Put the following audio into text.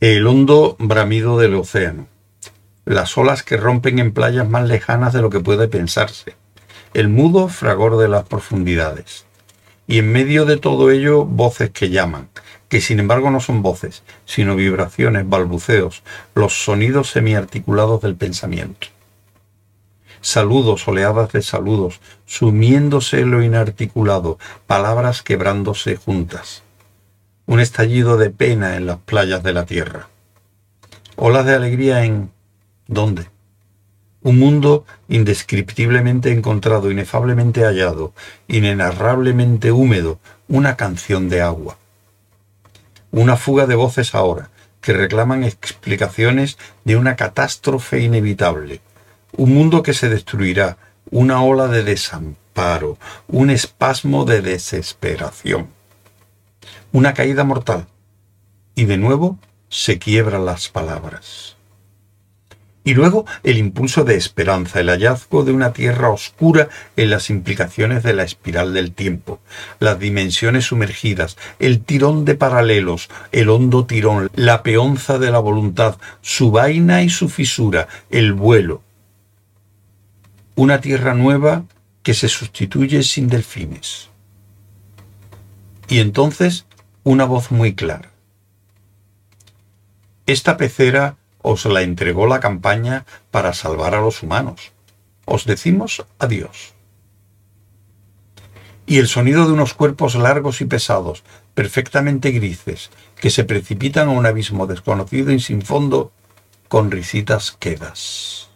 el hondo bramido del océano, las olas que rompen en playas más lejanas de lo que puede pensarse, el mudo fragor de las profundidades. Y en medio de todo ello, voces que llaman, que sin embargo no son voces, sino vibraciones, balbuceos, los sonidos semiarticulados del pensamiento. Saludos, oleadas de saludos, sumiéndose lo inarticulado, palabras quebrándose juntas. Un estallido de pena en las playas de la tierra. Olas de alegría en... ¿Dónde? Un mundo indescriptiblemente encontrado, inefablemente hallado, inenarrablemente húmedo, una canción de agua. Una fuga de voces ahora, que reclaman explicaciones de una catástrofe inevitable. Un mundo que se destruirá, una ola de desamparo, un espasmo de desesperación. Una caída mortal. Y de nuevo se quiebran las palabras. Y luego el impulso de esperanza, el hallazgo de una tierra oscura en las implicaciones de la espiral del tiempo, las dimensiones sumergidas, el tirón de paralelos, el hondo tirón, la peonza de la voluntad, su vaina y su fisura, el vuelo. Una tierra nueva que se sustituye sin delfines. Y entonces una voz muy clara. Esta pecera os la entregó la campaña para salvar a los humanos. Os decimos adiós. Y el sonido de unos cuerpos largos y pesados, perfectamente grises, que se precipitan a un abismo desconocido y sin fondo, con risitas quedas.